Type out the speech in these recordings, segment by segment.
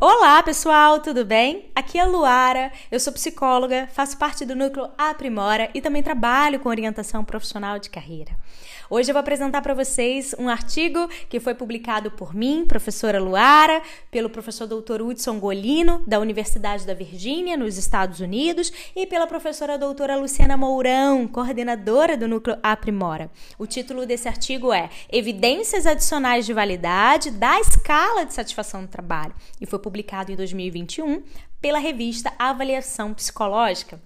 Olá, pessoal, tudo bem? Aqui é a Luara, eu sou psicóloga, faço parte do núcleo Aprimora e também trabalho com orientação profissional de carreira. Hoje eu vou apresentar para vocês um artigo que foi publicado por mim, professora Luara, pelo professor Dr. Hudson Golino, da Universidade da Virgínia, nos Estados Unidos, e pela professora doutora Luciana Mourão, coordenadora do núcleo Aprimora. O título desse artigo é Evidências adicionais de validade da escala de satisfação do trabalho e foi publicado em 2021 pela revista Avaliação Psicológica.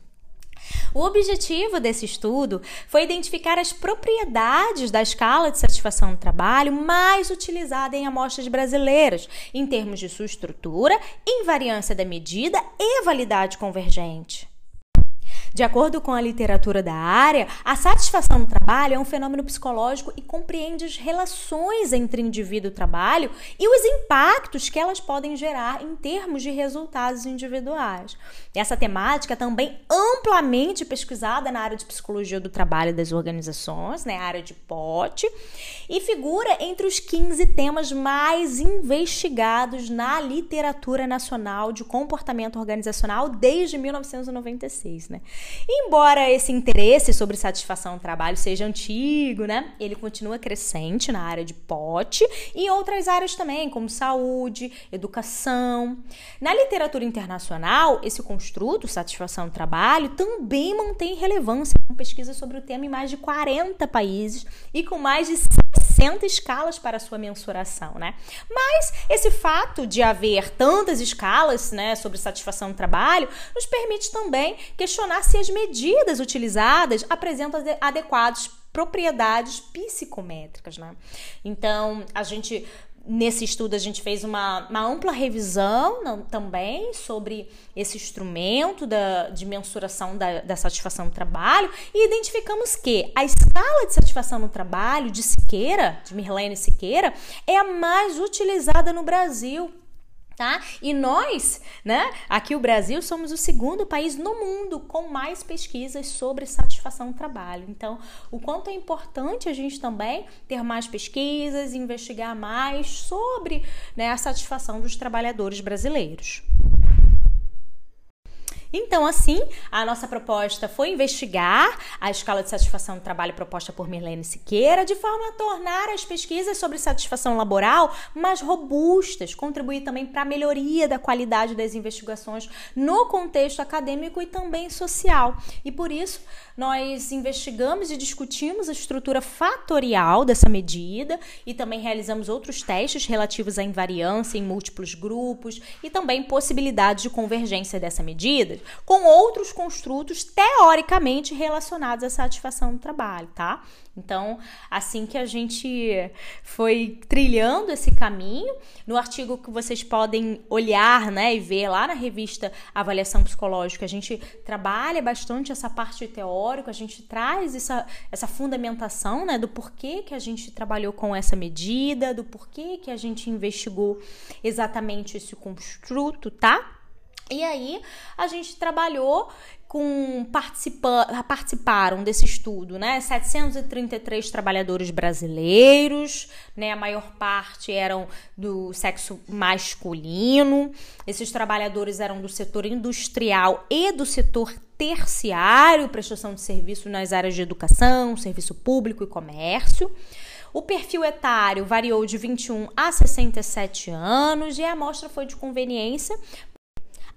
O objetivo desse estudo foi identificar as propriedades da escala de satisfação do trabalho mais utilizada em amostras brasileiras, em termos de sua estrutura, invariância da medida e validade convergente. De acordo com a literatura da área, a satisfação no trabalho é um fenômeno psicológico e compreende as relações entre indivíduo e trabalho e os impactos que elas podem gerar em termos de resultados individuais. Essa temática também amplamente pesquisada na área de psicologia do trabalho das organizações, né, área de POT, e figura entre os 15 temas mais investigados na literatura nacional de comportamento organizacional desde 1996, né? Embora esse interesse sobre satisfação no trabalho seja antigo, né? Ele continua crescente na área de pote e outras áreas também, como saúde, educação. Na literatura internacional, esse construto, satisfação no trabalho, também mantém relevância com pesquisas sobre o tema em mais de 40 países e com mais de 60 escalas para sua mensuração, né? Mas esse fato de haver tantas escalas, né, sobre satisfação no trabalho, nos permite também questionar se as medidas utilizadas apresentam adequadas propriedades psicométricas, né? Então, a gente Nesse estudo, a gente fez uma, uma ampla revisão não, também sobre esse instrumento da, de mensuração da, da satisfação no trabalho. E identificamos que a escala de satisfação no trabalho de Siqueira, de Mirlene Siqueira, é a mais utilizada no Brasil tá? E nós, né, aqui o Brasil, somos o segundo país no mundo com mais pesquisas sobre satisfação no trabalho. Então, o quanto é importante a gente também ter mais pesquisas, investigar mais sobre né, a satisfação dos trabalhadores brasileiros. Então, assim, a nossa proposta foi investigar a escala de satisfação do trabalho proposta por Mirlene Siqueira, de forma a tornar as pesquisas sobre satisfação laboral mais robustas, contribuir também para a melhoria da qualidade das investigações no contexto acadêmico e também social. E por isso, nós investigamos e discutimos a estrutura fatorial dessa medida e também realizamos outros testes relativos à invariância em múltiplos grupos e também possibilidades de convergência dessa medida com outros construtos teoricamente relacionados à satisfação do trabalho, tá? Então, assim que a gente foi trilhando esse caminho, no artigo que vocês podem olhar, né, e ver lá na revista Avaliação Psicológica, a gente trabalha bastante essa parte teórica, a gente traz essa, essa fundamentação, né, do porquê que a gente trabalhou com essa medida, do porquê que a gente investigou exatamente esse construto, tá? E aí a gente trabalhou com participa participaram desse estudo, né? 733 trabalhadores brasileiros, né? A maior parte eram do sexo masculino. Esses trabalhadores eram do setor industrial e do setor terciário, prestação de serviço nas áreas de educação, serviço público e comércio. O perfil etário variou de 21 a 67 anos e a amostra foi de conveniência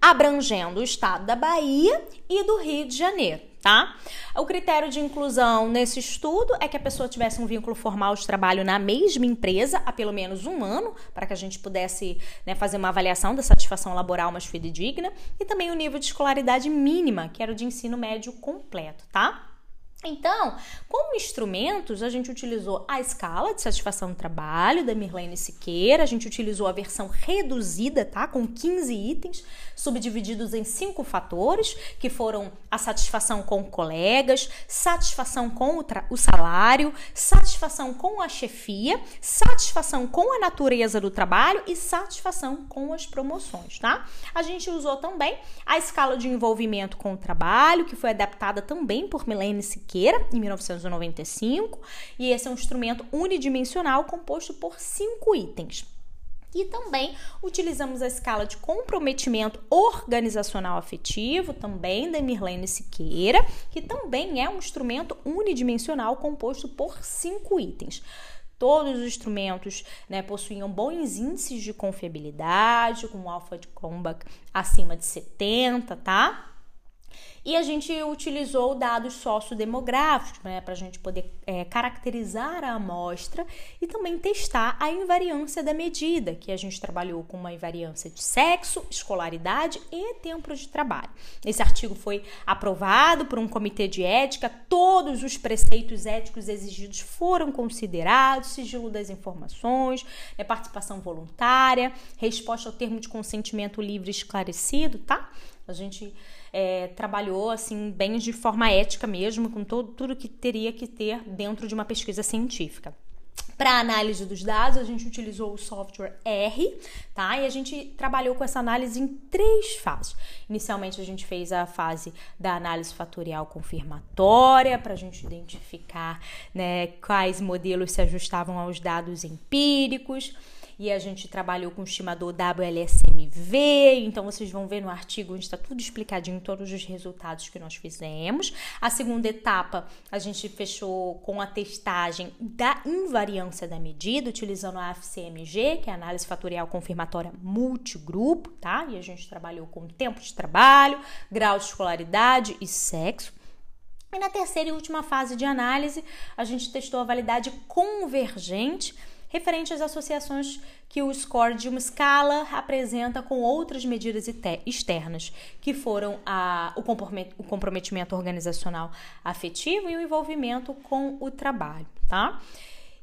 abrangendo o estado da Bahia e do Rio de Janeiro. Tá? O critério de inclusão nesse estudo é que a pessoa tivesse um vínculo formal de trabalho na mesma empresa há pelo menos um ano, para que a gente pudesse né, fazer uma avaliação da satisfação laboral mais fidedigna, e também o nível de escolaridade mínima, que era o de ensino médio completo, tá? Então, como instrumentos, a gente utilizou a escala de satisfação do trabalho da Mirlene Siqueira, a gente utilizou a versão reduzida, tá? Com 15 itens, subdivididos em cinco fatores, que foram a satisfação com colegas, satisfação com o, o salário, satisfação com a chefia, satisfação com a natureza do trabalho e satisfação com as promoções, tá? A gente usou também a escala de envolvimento com o trabalho, que foi adaptada também por Milene Siqueira, em 1995, e esse é um instrumento unidimensional composto por cinco itens E também utilizamos a escala de comprometimento organizacional afetivo, também da Mirlene Siqueira, que também é um instrumento unidimensional composto por cinco itens. Todos os instrumentos né, possuíam bons índices de confiabilidade, com alfa de Kronbach acima de 70, tá? E a gente utilizou dados sociodemográficos né, para a gente poder é, caracterizar a amostra e também testar a invariância da medida, que a gente trabalhou com uma invariância de sexo, escolaridade e tempo de trabalho. Esse artigo foi aprovado por um comitê de ética, todos os preceitos éticos exigidos foram considerados, sigilo das informações, né, participação voluntária, resposta ao termo de consentimento livre esclarecido, tá? A gente é, trabalhou assim bem de forma ética mesmo, com todo, tudo que teria que ter dentro de uma pesquisa científica. Para análise dos dados, a gente utilizou o software R, tá? E a gente trabalhou com essa análise em três fases. Inicialmente, a gente fez a fase da análise fatorial confirmatória, para a gente identificar né, quais modelos se ajustavam aos dados empíricos e a gente trabalhou com o estimador WLSMV, então vocês vão ver no artigo onde está tudo explicadinho, todos os resultados que nós fizemos. A segunda etapa, a gente fechou com a testagem da invariância da medida, utilizando a FCMG, que é a análise fatorial confirmatória multigrupo, tá? E a gente trabalhou com tempo de trabalho, grau de escolaridade e sexo. E na terceira e última fase de análise, a gente testou a validade convergente referente às associações que o score de uma escala apresenta com outras medidas externas, que foram a, o comprometimento organizacional afetivo e o envolvimento com o trabalho, tá?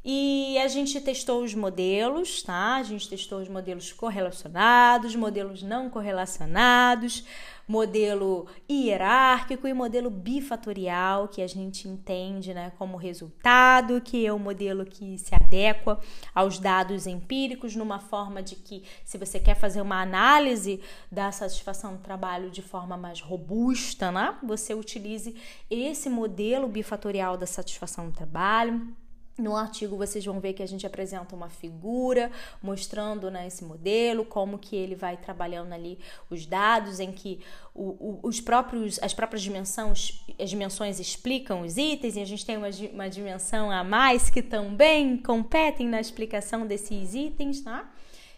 E a gente testou os modelos, tá? A gente testou os modelos correlacionados, modelos não correlacionados, modelo hierárquico e modelo bifatorial, que a gente entende né, como resultado, que é o modelo que se adequa aos dados empíricos, numa forma de que, se você quer fazer uma análise da satisfação do trabalho de forma mais robusta, né, você utilize esse modelo bifatorial da satisfação do trabalho. No artigo vocês vão ver que a gente apresenta uma figura mostrando né, esse modelo, como que ele vai trabalhando ali os dados, em que o, o, os próprios, as próprias dimensões, as dimensões explicam os itens, e a gente tem uma, uma dimensão a mais que também competem na explicação desses itens, tá?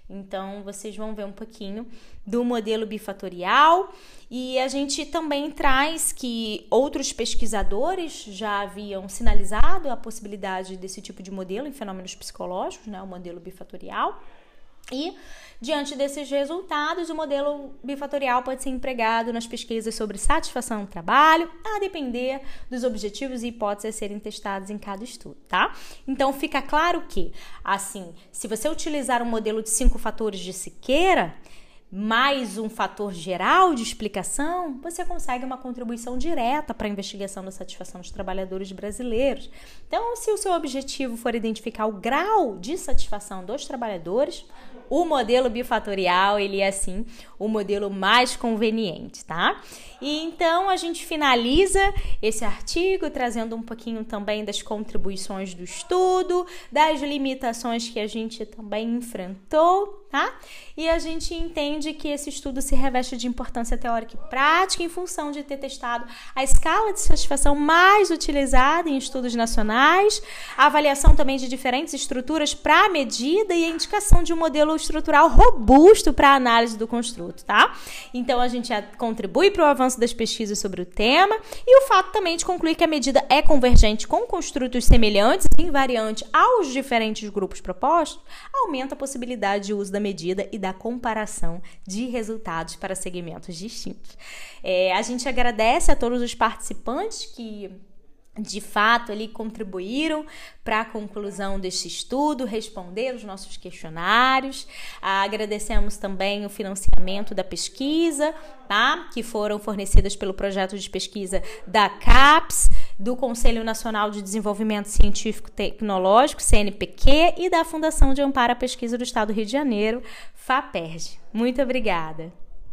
Então, vocês vão ver um pouquinho do modelo bifatorial e a gente também traz que outros pesquisadores já haviam sinalizado a possibilidade desse tipo de modelo em fenômenos psicológicos, né, o modelo bifatorial. E Diante desses resultados, o modelo bifatorial pode ser empregado nas pesquisas sobre satisfação no trabalho, a depender dos objetivos e hipóteses a serem testados em cada estudo, tá? Então fica claro que, assim, se você utilizar um modelo de cinco fatores de Siqueira, mais um fator geral de explicação, você consegue uma contribuição direta para a investigação da satisfação dos trabalhadores brasileiros. Então, se o seu objetivo for identificar o grau de satisfação dos trabalhadores, o modelo bifatorial, ele é assim o modelo mais conveniente, tá? E então a gente finaliza esse artigo trazendo um pouquinho também das contribuições do estudo, das limitações que a gente também enfrentou, tá? E a gente entende que esse estudo se reveste de importância teórica e prática em função de ter testado a escala de satisfação mais utilizada em estudos nacionais, a avaliação também de diferentes estruturas para medida e a indicação de um modelo estrutural robusto para análise do construto, tá? Então a gente contribui para o avanço das pesquisas sobre o tema e o fato também de concluir que a medida é convergente com construtos semelhantes invariante aos diferentes grupos propostos, aumenta a possibilidade de uso da medida e da comparação de resultados para segmentos distintos. É, a gente agradece a todos os participantes que de fato ali contribuíram para a conclusão deste estudo, responderam os nossos questionários. Agradecemos também o financiamento da pesquisa, tá? Que foram fornecidas pelo projeto de pesquisa da CAPES, do Conselho Nacional de Desenvolvimento Científico e Tecnológico, CNPq, e da Fundação de Amparo à Pesquisa do Estado do Rio de Janeiro, FAPERJ. Muito obrigada.